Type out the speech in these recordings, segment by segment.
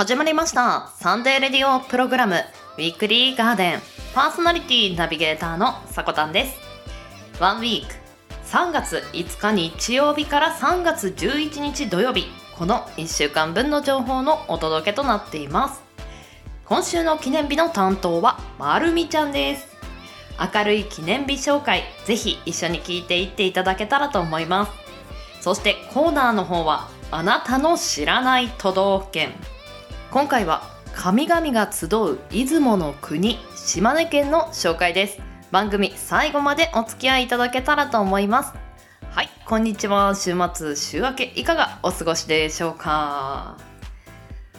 始まりました。サンデーレディオプログラム。ウィークリーガーデン。パーソナリティナビゲーターのさこたんです。ワンウィーク。3月5日日曜日から3月11日土曜日。この1週間分の情報のお届けとなっています。今週の記念日の担当はまるみちゃんです。明るい記念日紹介ぜひ一緒に聞いていっていただけたらと思います。そしてコーナーの方はあなたの知らない都道府県。今回は神々が集う出雲の国島根県の紹介です。番組最後までお付き合いいただけたらと思います。はいこんにちは。週末週明けいかがお過ごしでしょうか？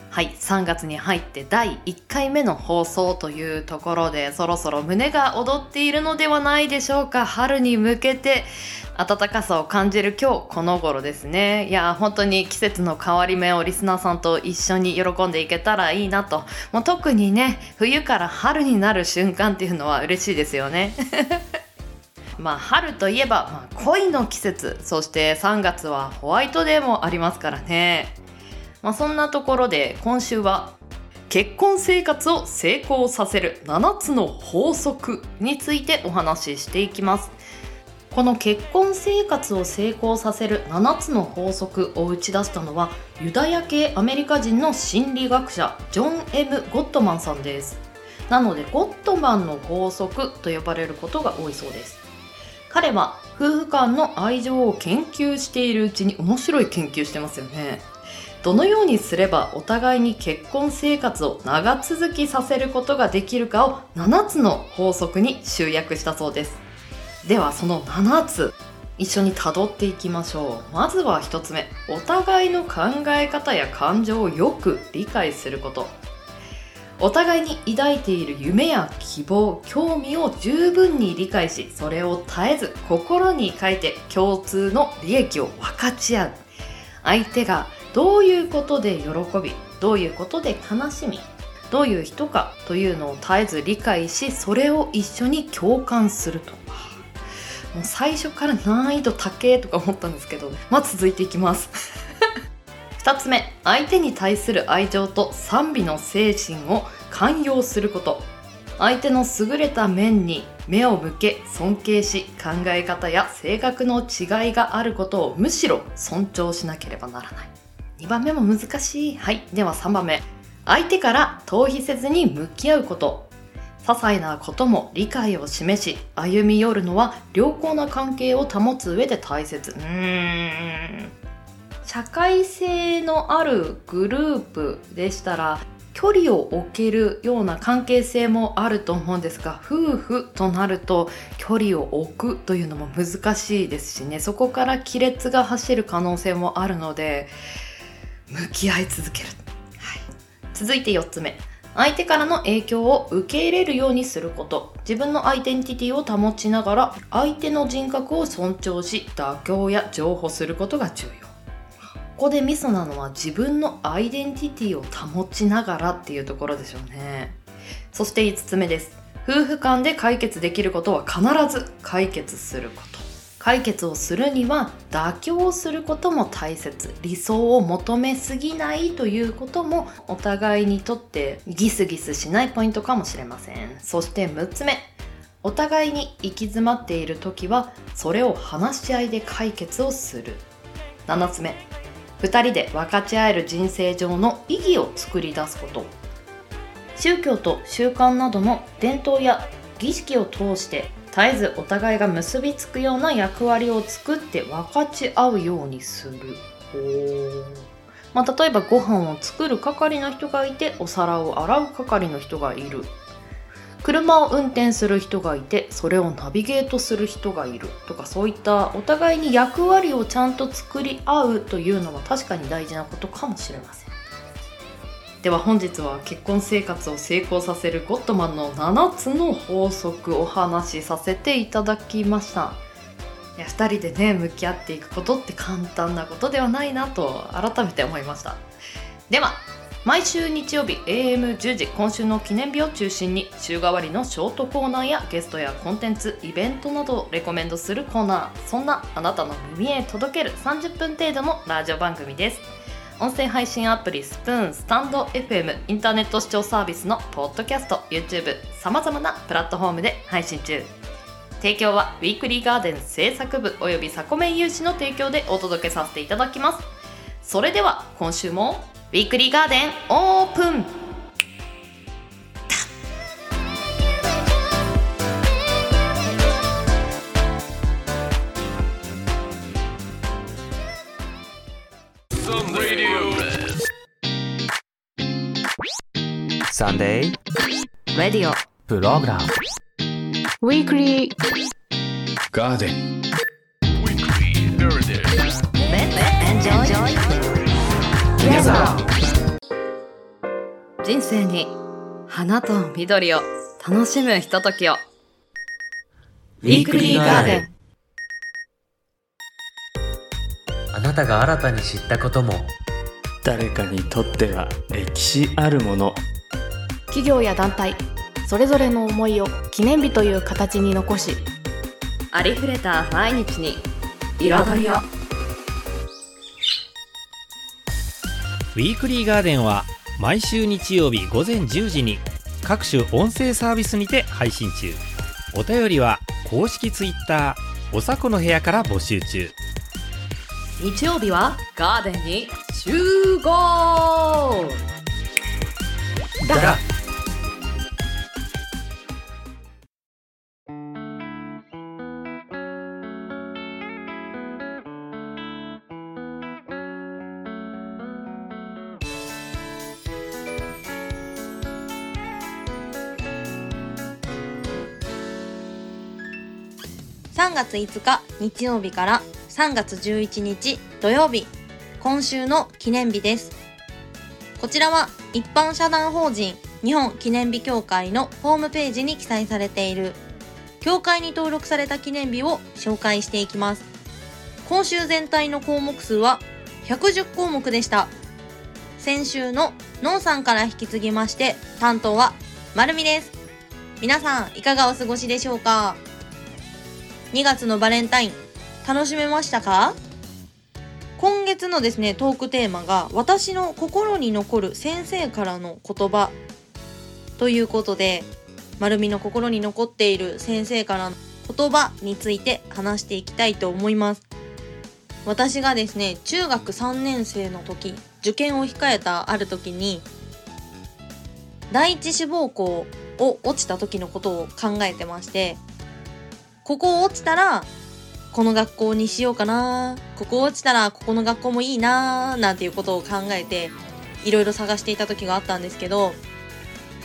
はい3月に入って第1回目の放送というところでそろそろ胸が躍っているのではないでしょうか？春に向けて暖かさを感じる今日この頃ですね。いや本当に季節の変わり目をリスナーさんと一緒に喜んでいけたらいいなと。もう特にね冬から春になる瞬間っていうのは嬉しいですよね。まあ春といえば、まあ、恋の季節。そして3月はホワイトデーもありますからね。まあ、そんなところで今週は結婚生活を成功させる7つの法則についてお話ししていきます。この結婚生活を成功させる7つの法則を打ち出したのはユダヤ系アメリカ人の心理学者ジョン・ M・ ゴットマンさんです。なのでゴットマンの法則と呼ばれることが多いそうです。彼は夫婦間の愛情を研究しているうちに面白い研究してますよね。どのようにすればお互いに結婚生活を長続きさせることができるかを7つの法則に集約したそうです。ではその7つ一緒にたどっていきましょう。まずは1つ目お互いの考え方や感情をよく理解すること。お互いに抱いている夢や希望興味を十分に理解しそれを絶えず心に書いて共通の利益を分かち合う。相手がどういうことで喜びどういうことで悲しみどういう人かというのを絶えず理解しそれを一緒に共感すると。もう最初から難易度高えとか思ったんですけどまあ続いていきます 2つ目相手に対する愛情と賛美の精神を寛容すること相手の優れた面に目を向け尊敬し考え方や性格の違いがあることをむしろ尊重しなければならない2番目も難しい。はい。では3番目。相手から逃避せずに向き合うこと。些細なことも理解を示し、歩み寄るのは良好な関係を保つ上で大切。うーん。社会性のあるグループでしたら、距離を置けるような関係性もあると思うんですが夫婦となると距離を置くというのも難しいですしねそこから亀裂が走る可能性もあるので向き合い続ける、はい、続いて4つ目相手からの影響を受け入れるようにすること。自分のアイデンティティを保ちながら相手の人格を尊重し妥協や譲歩することが重要。ここでミソなのは自分のアイデンティティを保ちながらっていうところでしょうね。そして5つ目です。夫婦間で解決できることは必ず解決すること。解決をするには妥協することも大切理想を求めすぎないということもお互いにとってギスギスしないポイントかもしれません。そして6つ目。お互いに行き詰まっている時はそれを話し合いで解決をする。7つ目。2人で分かち合える人生上の意義を作り出すこと。宗教と習慣などの伝統や儀式を通して絶えずお互いが結びつくような役割を作って分かち合うようにする。まあ、例えばご飯を作る係の人がいてお皿を洗う係の人がいる。車を運転する人がいてそれをナビゲートする人がいる。とかそういったお互いに役割をちゃんと作り合うというのは確かに大事なことかもしれませんでは本日は結婚生活を成功させるゴットマンの7つの法則お話しさせていただきました。いや2人でね向き合っていくことって簡単なことではないなと改めて思いました。では毎週日曜日 AM10 時今週の記念日を中心に週替わりのショートコーナーやゲストやコンテンツイベントなどをレコメンドするコーナー。そんなあなたの耳へ届ける30分程度のラジオ番組です。音声配信アプリスプーンスタンド FM インターネット視聴サービスのポッドキャスト YouTube さまざまなプラットフォームで配信中。提供はウィークリーガーデン制作部およびサコメン有志の提供でお届けさせていただきます。それでは今週もウィークリーガーデンオープン。サンデーレディオプログラム。Weekly. Garden. 人生に花と緑を楽しむひとときを。ウィークリーガーデンあなたが新たに知ったことも。誰かにとっては歴史あるもの企業や団体それぞれの思いを記念日という形に残しありふれた毎日に彩りを。ウィークリーガーデンは毎週日曜日午前10時に各種音声サービスにて配信中。お便りは公式ツイッターおさこの部屋から募集中。日曜日はガーデンに集合。だ3月5日日曜日から3月11日土曜日今週の記念日です。こちらは一般社団法人日本記念日協会のホームページに記載されている協会に登録された記念日を紹介していきます。今週全体の項目数は110項目でした。先週ののんさんから引き継ぎまして担当はまるみです。皆さんいかがお過ごしでしょうか？2月のバレンタイン。楽しめましたか？今月のですねトークテーマが私の心に残る先生からの言葉。ということで丸みの心に残っている先生からの言葉について話していきたいと思います。私がですね中学3年生の時受験を控えたある時に第一志望校を落ちた時のことを考えてましてここ落ちたらこの学校にしようかな。ここ落ちたらここの学校もいいななんていうことを考えていろいろ探していた時があったんですけど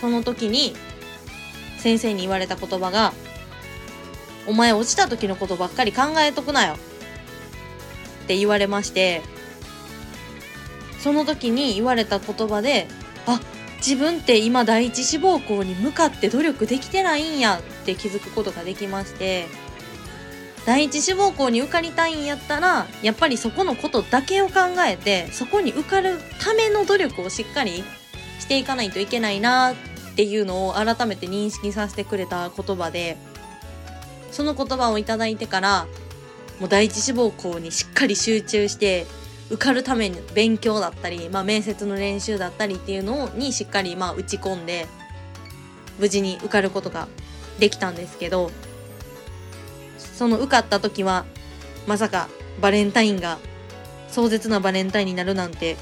その時に先生に言われた言葉が「お前落ちた時のことばっかり考えとくなよ」って言われましてその時に言われた言葉であ自分って今第一志望校に向かって努力できてないんやって気づくことができまして第一志望校に受かりたいんやったらやっぱりそこのことだけを考えてそこに受かるための努力をしっかりしていかないといけないなっていうのを改めて認識させてくれた言葉でその言葉をいただいてからもう第一志望校にしっかり集中して受かるために勉強だったり、まあ、面接の練習だったりっていうのにしっかりまあ打ち込んで無事に受かることができたんですけどその受かった時はまさかバレンタインが壮絶なバレンタインになるなんて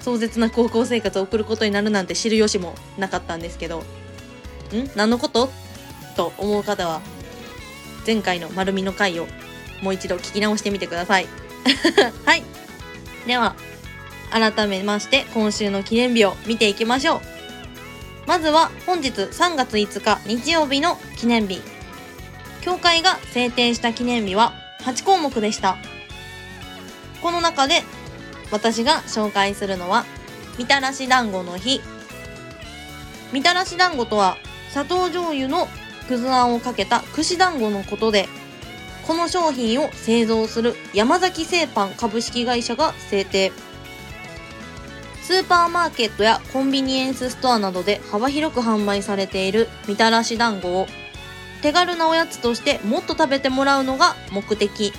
壮絶な高校生活を送ることになるなんて知る由もなかったんですけどん？何のこと？と思う方は前回の丸みの回をもう一度聞き直してみてください。はい。では改めまして今週の記念日を見ていきましょう。まずは本日3月5日日曜日の記念日。協会が制定した記念日は8項目でした。この中で私が紹介するのはみたらし団子の日。みたらし団子とは砂糖醤油のくずあんをかけた串団子のことでこの商品を製造する山崎製パン株式会社が制定。スーパーマーケットやコンビニエンスストアなどで幅広く販売されているみたらし団子を手軽なおやつとしてもっと食べてもらうのが目的。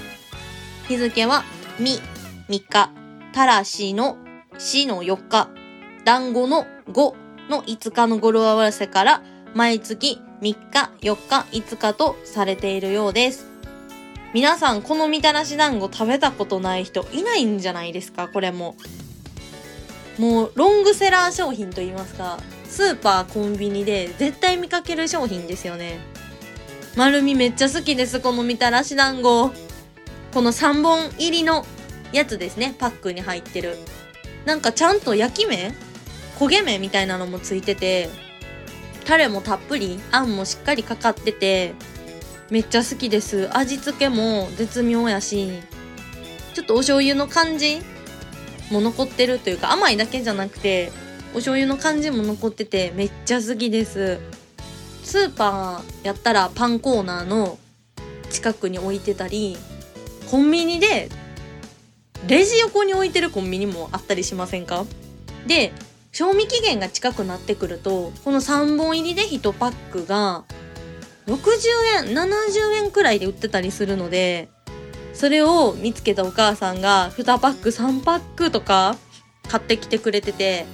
日付はみ3日たらしの死の4日、団子の5の5日の語呂合わせから毎月3日、4日、5日とされているようです。皆さん、このみたらし団子食べたことない人いないんじゃないですか？これも。もう、ロングセラー商品と言いますか、スーパー、コンビニで絶対見かける商品ですよね。丸みめっちゃ好きです、このみたらし団子。この3本入りのやつですね、パックに入ってる。なんかちゃんと焼き目焦げ目みたいなのもついてて、タレもたっぷり、あんもしっかりかかってて、めっちゃ好きです。味付けも絶妙やし、ちょっとお醤油の感じも残ってるというか、甘いだけじゃなくて、お醤油の感じも残ってて、めっちゃ好きです。スーパーやったらパンコーナーの近くに置いてたり、コンビニで、レジ横に置いてるコンビニもあったりしませんか？で、賞味期限が近くなってくると、この3本入りで1パックが、60円、70円くらいで売ってたりするので、それを見つけたお母さんが2パック、3パックとか買ってきてくれてて、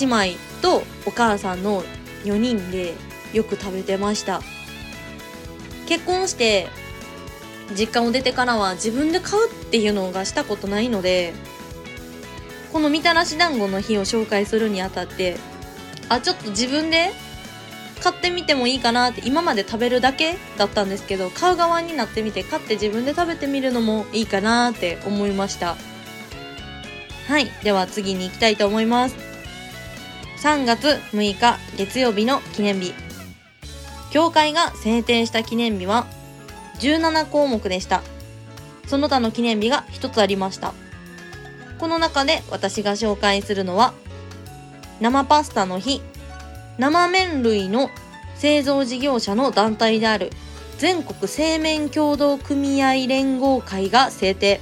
姉妹とお母さんの4人でよく食べてました。結婚して実家を出てからは自分で買うっていうのがしたことないので、このみたらし団子の日を紹介するにあたって、あ、ちょっと自分で買ってみてもいいかなって今まで食べるだけだったんですけど買う側になってみて買って自分で食べてみるのもいいかなって思いました。はいでは次に行きたいと思います。3月6日月曜日の記念日。教会が制定した記念日は17項目でした。その他の記念日が1つありました。この中で私が紹介するのは生パスタの日生麺類の製造事業者の団体である。全国製麺協同組合連合会が制定。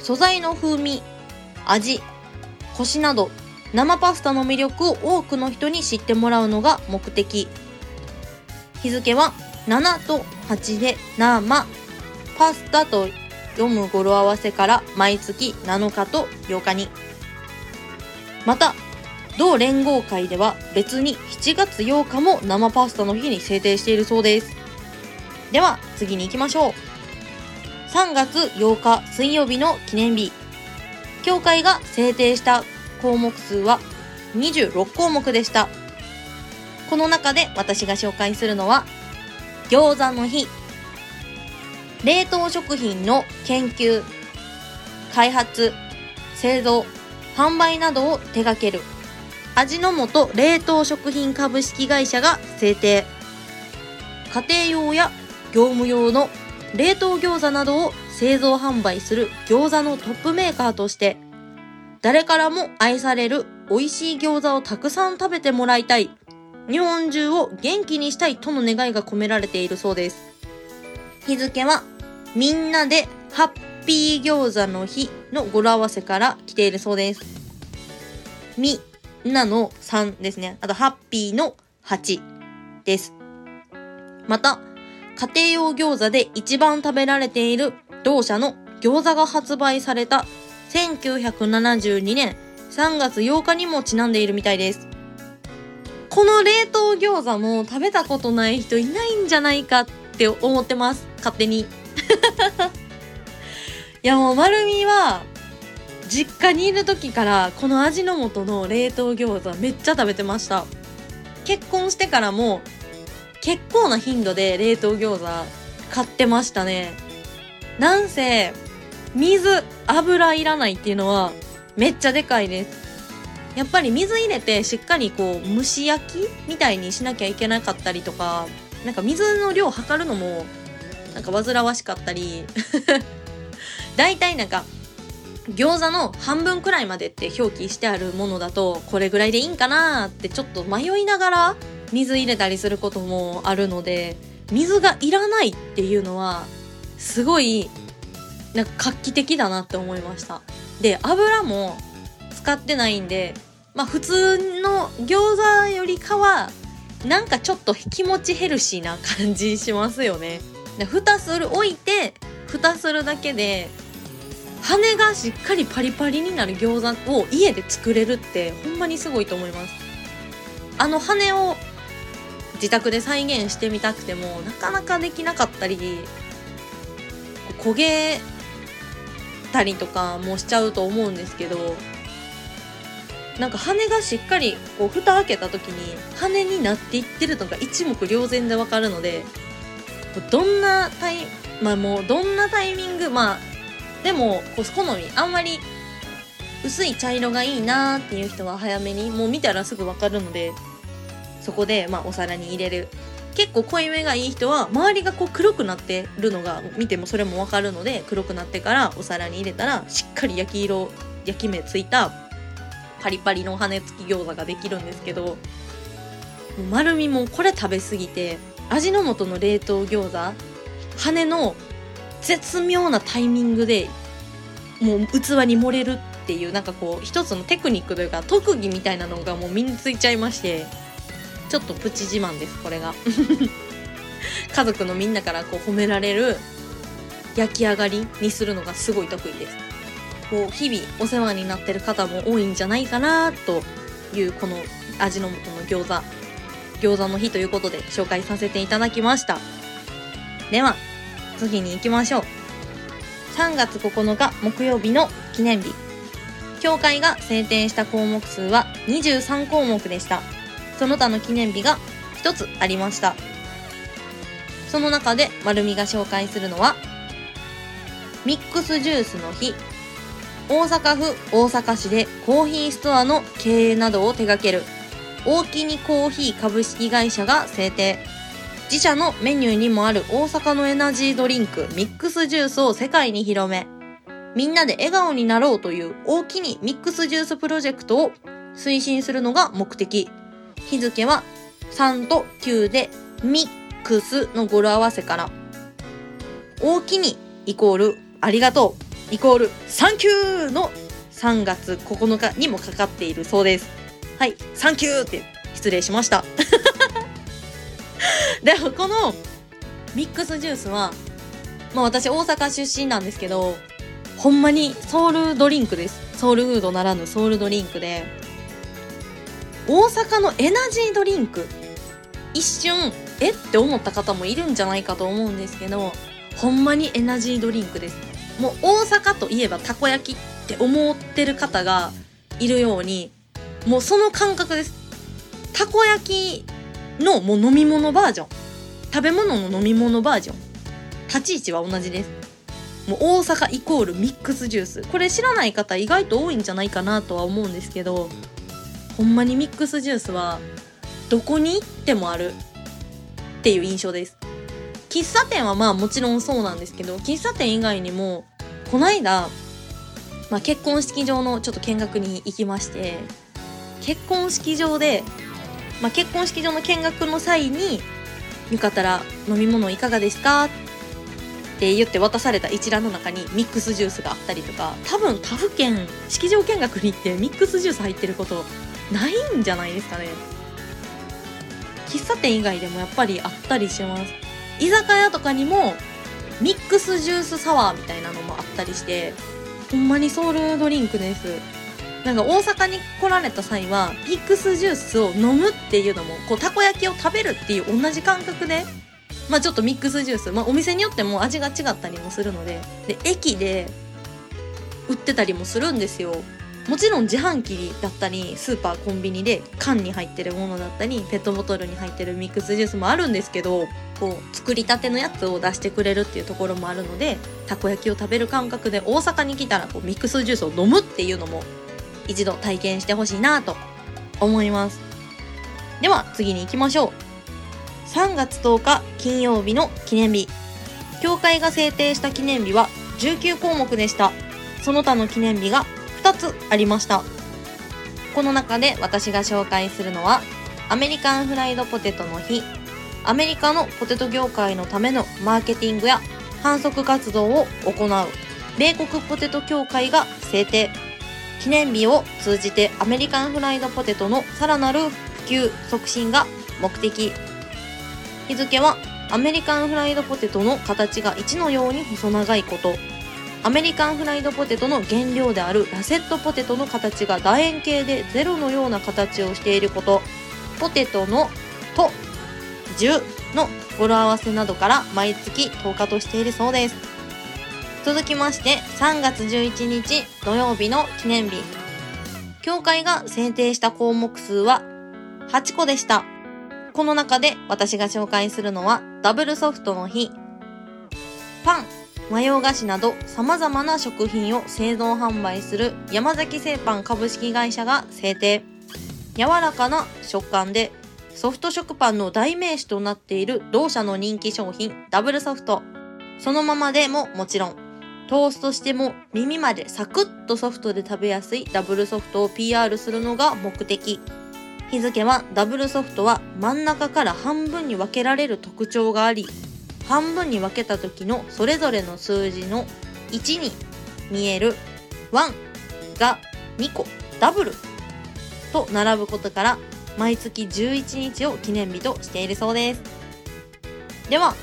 素材の風味味コシなど生パスタの魅力を多くの人に知ってもらうのが目的。日付は7と8で生パスタと読む語呂合わせから毎月7日と8日に。また同連合会では別に7月8日も生パスタの日に制定しているそうです。では次に行きましょう。3月8日水曜日の記念日。協会が制定した項目数は26項目でした。この中で私が紹介するのは餃子の日。冷凍食品の研究、開発、製造、販売などを手掛ける味の素冷凍食品株式会社が制定。家庭用や業務用の冷凍餃子などを製造販売する餃子のトップメーカーとして誰からも愛される美味しい餃子をたくさん食べてもらいたい。日本中を元気にしたいとの願いが込められているそうです。日付はみんなでハッピー餃子の日の語呂合わせから来ているそうです。みなの3ですね。あと、ハッピーの8です。また、家庭用餃子で一番食べられている同社の餃子が発売された1972年3月8日にもちなんでいるみたいです。この冷凍餃子も食べたことない人いないんじゃないかって思ってます。勝手に。いやもう丸みは実家にいる時からこの味の素の冷凍餃子めっちゃ食べてました。結婚してからも結構な頻度で冷凍餃子買ってましたね。なんせ水油いらないっていうのはめっちゃでかいです。やっぱり水入れてしっかりこう蒸し焼きみたいにしなきゃいけなかったりとかなんか水の量を測るのもなんか煩わしかったり。大体なんか餃子の半分くらいまでって表記してあるものだとこれぐらいでいいんかなってちょっと迷いながら水入れたりすることもあるので水がいらないっていうのはすごいなんか画期的だなって思いました。で油も使ってないんでまあ普通の餃子よりかはなんかちょっと気持ちヘルシーな感じしますよね。で蓋する置いて蓋するだけで羽がしっかりパリパリになる餃子を家で作れるってほんまにすごいと思います。あの羽を自宅で再現してみたくてもなかなかできなかったり焦げたりとかもしちゃうと思うんですけどなんか羽がしっかりこう蓋開けた時に羽になっていってるのが一目瞭然でわかるのでどんなタイまあもうどんなタイミングまあでも好み。あんまり薄い茶色がいいなーっていう人は早めにもう見たらすぐわかるのでそこでまあお皿に入れる。結構濃いめがいい人は周りがこう黒くなってるのが見てもそれもわかるので黒くなってからお皿に入れたらしっかり焼き色焼き目ついたパリパリの羽根付き餃子ができるんですけど丸みもこれ食べ過ぎて味の素の冷凍餃子羽の絶妙なタイミングでもう器に盛れるっていうなんかこう一つのテクニックというか特技みたいなのがもう身についちゃいましてちょっとプチ自慢ですこれが。家族のみんなからこう褒められる焼き上がりにするのがすごい得意です。こう日々お世話になってる方も多いんじゃないかなというこの味の素の餃子餃子の日ということで紹介させていただきました。では次に行きましょう。3月9日木曜日の記念日。協会が制定した項目数は23項目でした。その他の記念日が1つありました。その中で丸みが紹介するのはミックスジュースの日大阪府大阪市でコーヒーストアの経営などを手掛ける大きにコーヒー株式会社が制定。自社のメニューにもある大阪のエナジードリンクミックスジュースを世界に広めみんなで笑顔になろうという大きにミックスジュースプロジェクトを推進するのが目的。日付は3と9でミックスの語呂合わせから。大きにイコールありがとうイコールサンキューの3月9日にもかかっているそう。ですはい。サンキューって失礼しました。でもこのミックスジュースはまあ私大阪出身なんですけどほんまにソウルドリンクです。ソウルフードならぬソウルドリンクで大阪のエナジードリンク。一瞬えって思った方もいるんじゃないかと思うんですけどほんまにエナジードリンクです。もう大阪といえばたこ焼きって思ってる方がいるようにもうその感覚です。たこ焼きのもう飲み物バージョン。食べ物の飲み物バージョン。立ち位置は同じです。もう大阪イコールミックスジュース。これ知らない方意外と多いんじゃないかなとは思うんですけどほんまにミックスジュースはどこに行ってもある。っていう印象です。喫茶店はまあもちろんそうなんですけど喫茶店以外にもこないだ、まあ、結婚式場のちょっと見学に行きまして結婚式場で、まあ、結婚式場の見学の際によかったら飲み物いかがですかって言って渡された一覧の中にミックスジュースがあったりとか。多分他府県式場見学に行ってミックスジュース入ってることないんじゃないですかね。喫茶店以外でもやっぱりあったりします。居酒屋とかにもミックスジュースサワーみたいなのもあったりして。ほんまにソウルドリンクです。なんか大阪に来られた際はミックスジュースを飲むっていうのもこうたこ焼きを食べるっていう同じ感覚でまあちょっとミックスジュース、まあ、お店によっても味が違ったりもするのでで駅で売ってたりもするんですよ。もちろん自販機だったりスーパーコンビニで缶に入ってるものだったりペットボトルに入ってるミックスジュースもあるんですけどこう作りたてのやつを出してくれるっていうところもあるのでたこ焼きを食べる感覚で大阪に来たらこうミックスジュースを飲むっていうのも一度体験してほしいなと思います。では次に行きましょう。3月10日金曜日の記念日。協会が制定した記念日は19項目でした。その他の記念日が2つありました。この中で私が紹介するのはアメリカンフライドポテトの日。アメリカのポテト業界のためのマーケティングや販促活動を行う米国ポテト協会が制定。記念日を通じてアメリカンフライドポテトのさらなる普及促進が目的。日付はアメリカンフライドポテトの形が1のように細長いこと。アメリカンフライドポテトの原料であるラセットポテトの形が楕円形でゼロのような形をしていること。ポテトの「と」「10」の語呂合わせなどから毎月10日としているそうです。続きまして3月11日土曜日の記念日。協会が制定した項目数は8個でした。この中で私が紹介するのはダブルソフトの日パン和洋菓子など様々な食品を製造販売する山崎製パン株式会社が制定。柔らかな食感でソフト食パンの代名詞となっている同社の人気商品ダブルソフト。そのままでももちろんトーストしても耳までサクッとソフトで食べやすいダブルソフトを PR するのが目的。日付はダブルソフトは真ん中から半分に分けられる特徴があり半分に分けた時のそれぞれの数字の1に見える。1が2個。ダブルと並ぶことから毎月11日を記念日としているそうです。では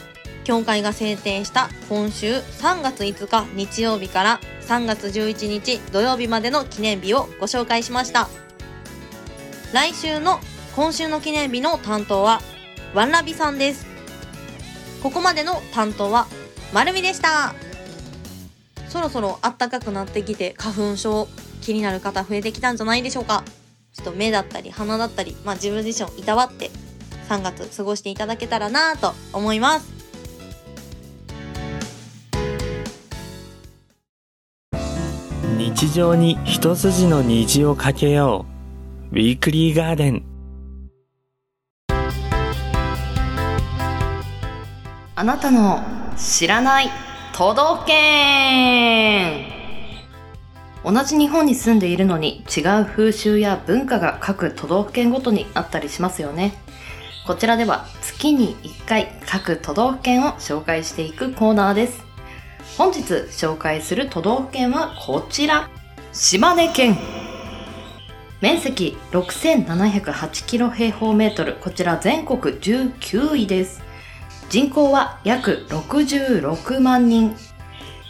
協会が制定した今週3月5日日曜日から3月11日土曜日までの記念日をご紹介しました。来週の今週の記念日の担当はワンラビさんです。ここまでの担当はまるみでした。そろそろ暖かくなってきて花粉症気になる方増えてきたんじゃないでしょうか。ちょっと目だったり鼻だったり、まあ自分自身をいたわって3月過ごしていただけたらなと思います。日常に一筋の虹をかけようウィークリーガーデンあなたの知らない都道府県同じ日本に住んでいるのに違う風習や文化が各都道府県ごとにあったりしますよね。こちらでは月に1回各都道府県を紹介していくコーナーです。本日紹介する都道府県はこちら。島根県。面積6708キロ平方メートル。こちら全国19位です。人口は約66万人。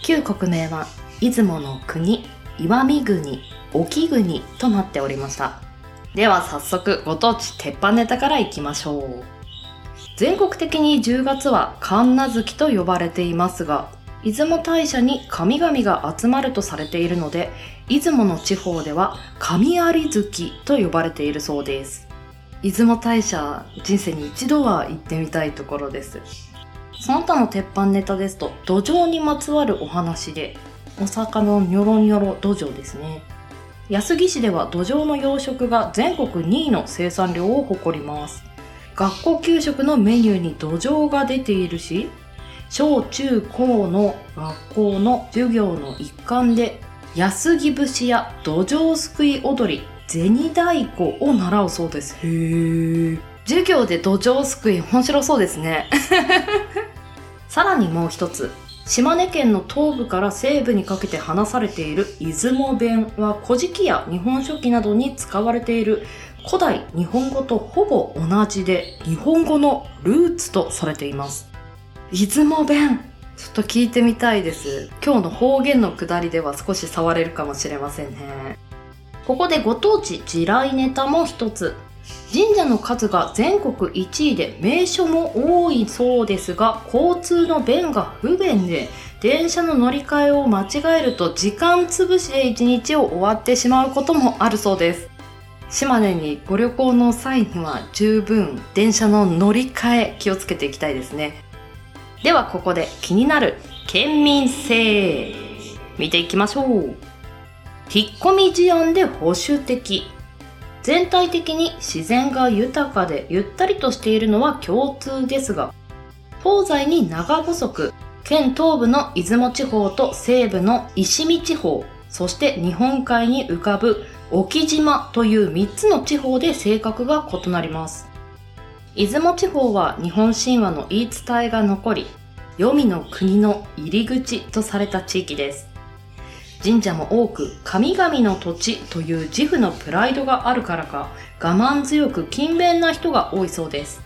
旧国名は出雲の国、石見国、沖国となっておりました。では早速ご当地鉄板ネタからいきましょう。全国的に10月は神無月と呼ばれていますが、出雲大社に神々が集まるとされているので、出雲の地方では神有月と呼ばれているそうです。出雲大社、人生に一度は行ってみたいところです。その他の鉄板ネタですと、土壌にまつわるお話で、お魚のニョロニョロ土壌ですね。安来市では土壌の養殖が全国2位の生産量を誇ります。学校給食のメニューに土壌が出ているし、小中高の学校の授業の一環で安来節や土壌すくい踊り、銭太鼓を習うそうです。へー。授業で土壌すくい面白そうですね。さらにもう一つ。島根県の東部から西部にかけて話されている出雲弁は古事記や日本書紀などに使われている古代日本語とほぼ同じで日本語のルーツとされています。出雲弁ちょっと聞いてみたいです。今日の方言のくだりでは少し触れるかもしれませんね。ここでご当地地雷ネタも一つ。神社の数が全国1位で名所も多いそうですが交通の便が不便で電車の乗り換えを間違えると時間潰しで一日を終わってしまうこともあるそうです島根にご旅行の際には十分電車の乗り換え気をつけていきたいですねではここで気になる県民性見ていきましょう引っ込み思案で保守的全体的に自然が豊かでゆったりとしているのは共通ですが、東西に長細く、県東部の出雲地方と西部の石見地方、そして日本海に浮かぶ沖島という3つの地方で性格が異なります。出雲地方は日本神話の言い伝えが残り、黄泉の国の入り口とされた地域です。神社も多く神々の土地という自負のプライドがあるからか我慢強く勤勉な人が多いそうです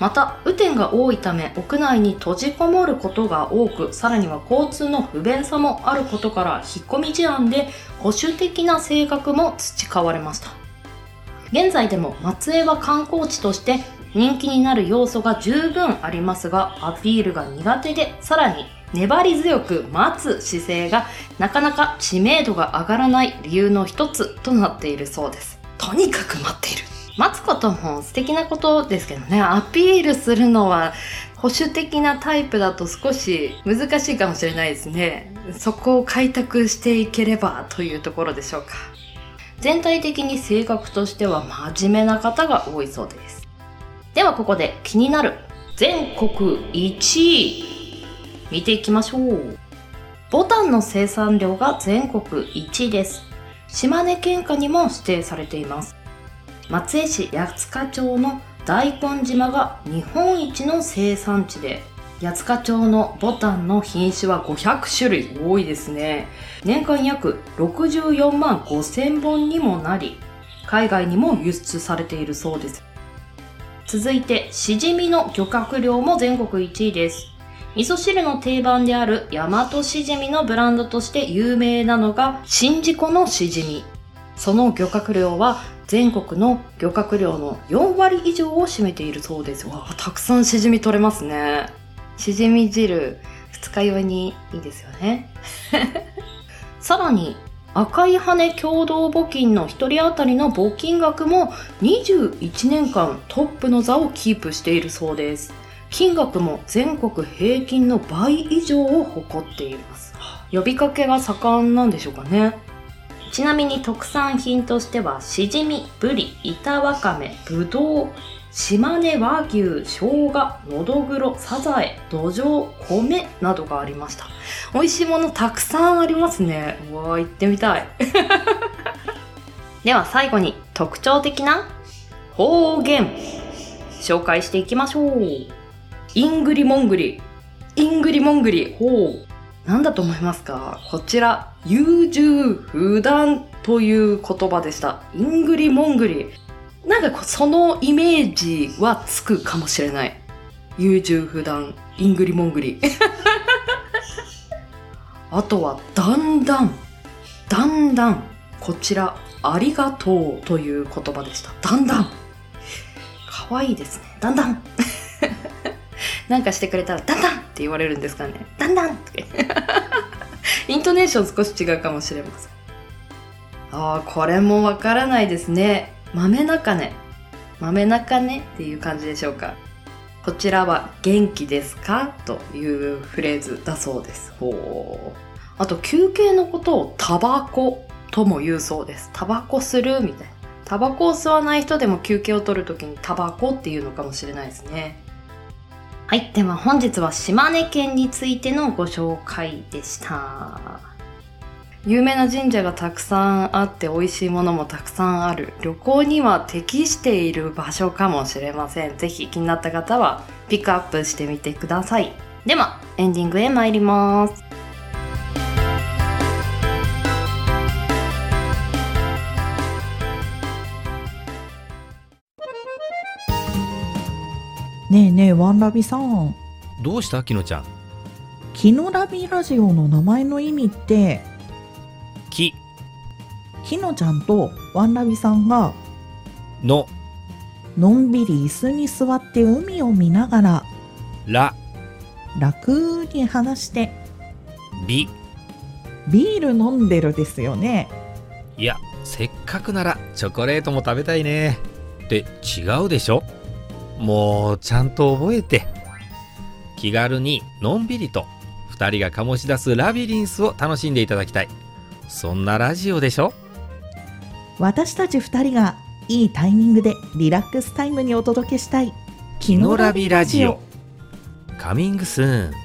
また雨天が多いため屋内に閉じこもることが多くさらには交通の不便さもあることから引っ込み思案で保守的な性格も培われました現在でも松江は観光地として人気になる要素が十分ありますがアピールが苦手でさらに粘り強く待つ姿勢がなかなか知名度が上がらない理由の一つとなっているそうです。とにかく待っている。待つことも素敵なことですけどね。アピールするのは保守的なタイプだと少し難しいかもしれないですね。そこを開拓していければというところでしょうか全体的に性格としては真面目な方が多いそうです。ではここで気になる全国1位見ていきましょう。ボタンの生産量が全国1位です。島根県下にも指定されています。松江市八塚町の大根島が日本一の生産地で八塚町のボタンの品種は500種類多いですね。年間約64万5000本にもなり海外にも輸出されているそうです。続いてしじみの漁獲量も全国1位です。味噌汁の定番である大和しじみのブランドとして有名なのが宍道湖のしじみその漁獲量は全国の漁獲量の4割以上を占めているそうです。わたくさんしじみ取れますね。しじみ汁二日酔いにいいですよね。さらに赤い羽共同募金の1人当たりの募金額も21年間トップの座をキープしているそうです。金額も全国平均の倍以上を誇っています。呼びかけが盛んなんでしょうかね。ちなみに特産品としてはしじみ、ぶり、板わかめ、ぶどう、島根和牛、生姜、のどぐろ、サザエ、土壌、米などがありました。美味しいものたくさんありますね。うわ行ってみたい。では最後に特徴的な方言紹介していきましょう。イングリモングリ。イングリモングリ。ほう。なんだと思いますか？こちら、優柔不断という言葉でした。イングリモングリ。なんかそのイメージはつくかもしれない。優柔不断、イングリモングリ。あとは、だんだん。だんだん。こちら、ありがとうという言葉でした。だんだん。かわいいですね。だんだん。なんかしてくれたら、だんだんって言われるんですかね。だんだんって。イントネーション少し違うかもしれません。ああ、これもわからないですね。豆中根。豆中根っていう感じでしょうか。こちらは元気ですか？というフレーズだそうです。ほう。あと休憩のことをタバコとも言うそうです。タバコするみたいな。タバコを吸わない人でも休憩を取るときにタバコっていうのかもしれないですね。はい。では本日は島根県についてのご紹介でした。有名な神社がたくさんあって美味しいものもたくさんある旅行には適している場所かもしれません。ぜひ気になった方はピックアップしてみてください。ではエンディングへ参ります。ねえねえワンラビさんどうした？きのちゃんキノラビラジオの名前の意味ってきキノちゃんとワンラビさんがの。のんびり椅子に座って海を見ながらら。楽に話してび。ビール飲んでるですよね。いやせっかくならチョコレートも食べたいね。って違うでしょ？もうちゃんと覚えて。気軽にのんびりと2人が醸し出すラビリンスを楽しんでいただきたい。そんなラジオでしょ？私たち二人がいいタイミングでリラックスタイムにお届けしたいキノラビラジオカミングスーン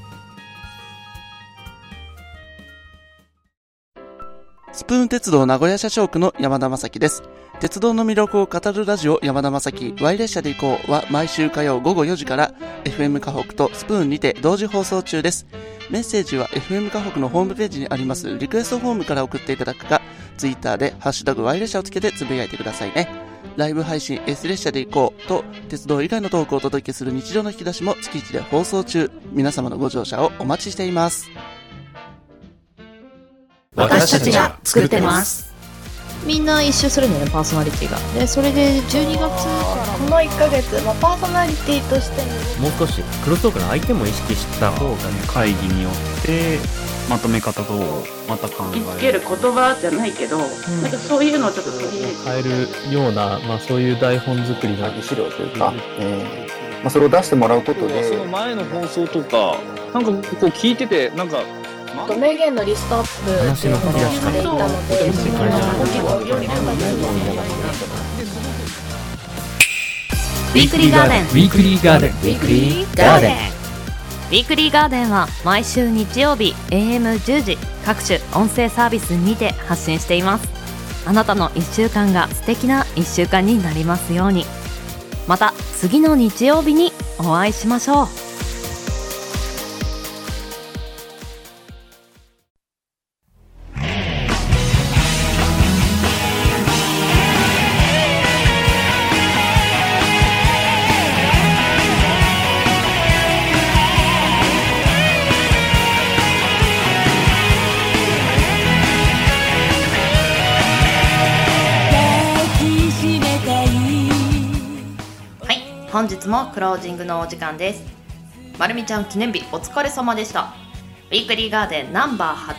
スプーン鉄道名古屋車掌区の山田正樹です。鉄道の魅力を語るラジオ山田正樹 Y 列車で行こうは毎週火曜午後4時から FM 河北とスプーンにて同時放送中です。メッセージは FM 河北のホームページにありますリクエストフォームから送っていただくか、Twitter でハッシュタグ Y 列車をつけてつぶやいてくださいね。ライブ配信 S 列車で行こうと、鉄道以外のトークをお届けする日常の引き出しも月1で放送中。皆様のご乗車をお待ちしています。私たちが作ってますみんな一周するんだよねパーソナリティがでそれで12月からこの1ヶ月、まあ、パーソナリティとしてもう少しクロストークの相手も意識した方がね会議によってまとめ方とまた考えつける言葉じゃないけど、なんかそういうのをちょっと取り入れて変えるような、まあ、そういう台本作りの資料というか、えーまあ、それを出してもらうことで。その前の放送とかなんかこう聞いててなんか名言のリストアップっていうのをやっていたので結構よりウィークリーガーデンウィークリーガーデンウィークリーガーデンウィークリーガーデンは毎週日曜日 AM10 時各種音声サービスにて発信しています。あなたの1週間が素敵な1週間になりますように。また次の日曜日にお会いしましょう。もクロージングのお時間です。まるみちゃん記念日お疲れ様でした。ウィークリーガーデンナンバー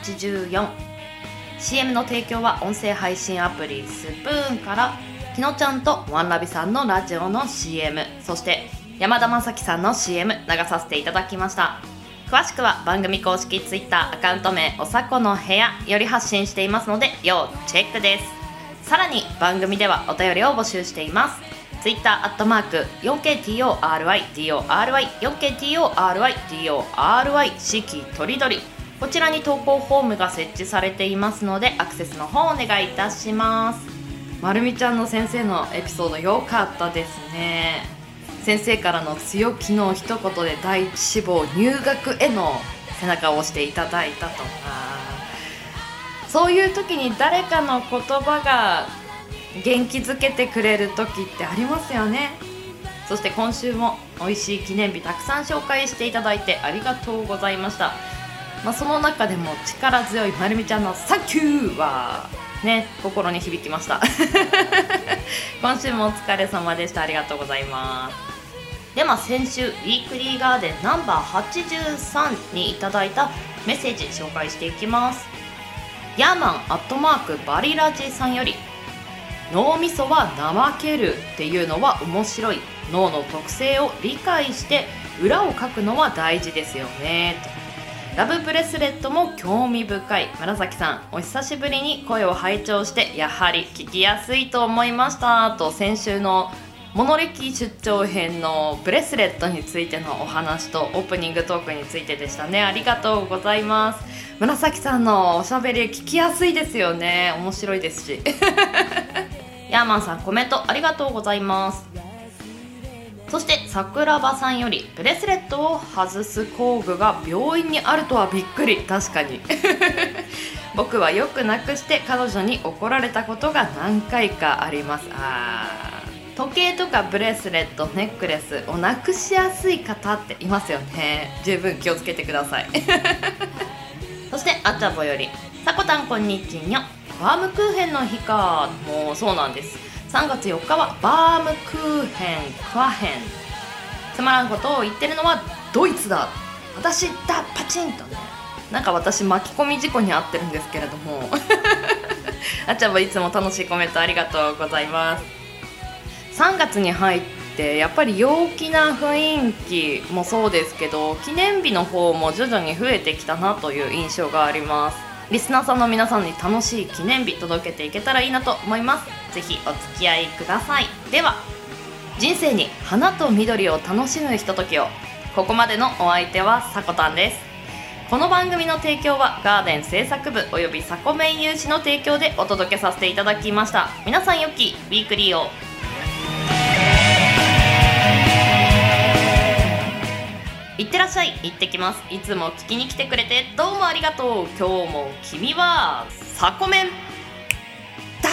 84CM の提供は音声配信アプリスプーンから。きのちゃんとワンラビさんのラジオの CM そして山田正樹さんの CM 流させていただきました。詳しくは番組公式 Twitter アカウント名おさこの部屋より発信していますので要チェックです。さらに番組ではお便りを募集しています。ツイッターアットマーク 4KTORIDORY4KTORIDORY 四季とりどり。こちらに投稿フォームが設置されていますのでアクセスの方お願いいたします。まるみちゃんの先生のエピソード良かったですね。先生からの強気の一言で第一志望入学への背中を押していただいたとか。そういう時に誰かの言葉が元気づけてくれる時ってありますよね。そして今週も美味しい記念日たくさん紹介していただいてありがとうございました、まあ、その中でも力強いまるみちゃんの「サンキュー!」はね心に響きました。今週もお疲れ様でした。ありがとうございます。では先週ウィークリーガーデンナンバー83にいただいたメッセージ紹介していきます。ヤーマンアットマークバリラジさんより脳みそは怠けるっていうのは面白い。脳の特性を理解して裏を書くのは大事ですよね。と。ラブブレスレットも興味深い。紫さんお久しぶりに声を拝聴してやはり聞きやすいと思いましたと。先週のモノ歴出張編のブレスレットについてのお話とオープニングトークについてでしたね。ありがとうございます。紫さんのおしゃべり聞きやすいですよね。面白いですし。ヤーマンさんコメントありがとうございます。そして桜庭さんよりブレスレットを外す工具が病院にあるとはびっくり。確かに。僕はよくなくして彼女に怒られたことが何回かあります。あ時計とかブレスレットネックレスをなくしやすい方っていますよね。十分気をつけてください。そしてあちゃぼよりさこたんこんにちはバームクーヘンの日か。もうそうなんです。3月4日はバームクーヘンクワヘン。つまらんことを言ってるのはドイツだ。私だ。パチンとね。なんか私巻き込み事故に遭ってるんですけれども。あちゃぼいつも楽しいコメントありがとうございます。3月に入ってやっぱり陽気な雰囲気もそうですけど記念日の方も徐々に増えてきたなという印象があります。リスナーさんの皆さんに楽しい記念日届けていけたらいいなと思います。ぜひお付き合いください。では人生に花と緑を楽しむひとときを。ここまでのお相手はさこたんです。この番組の提供はガーデン制作部およびサコメン有志の提供でお届けさせていただきました。皆さんよきウィークリーを。いってらっしゃい。行ってきます。いつも聞きに来てくれてどうもありがとう。今日も君はサコメン。だ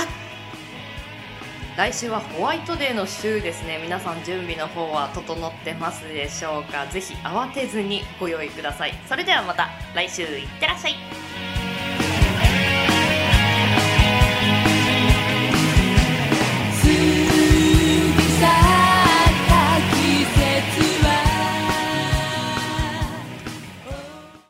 来週はホワイトデーの週ですね。皆さん準備の方は整ってますでしょうか。ぜひ慌てずにご用意ください。それではまた来週いってらっしゃい「過ぎ去る」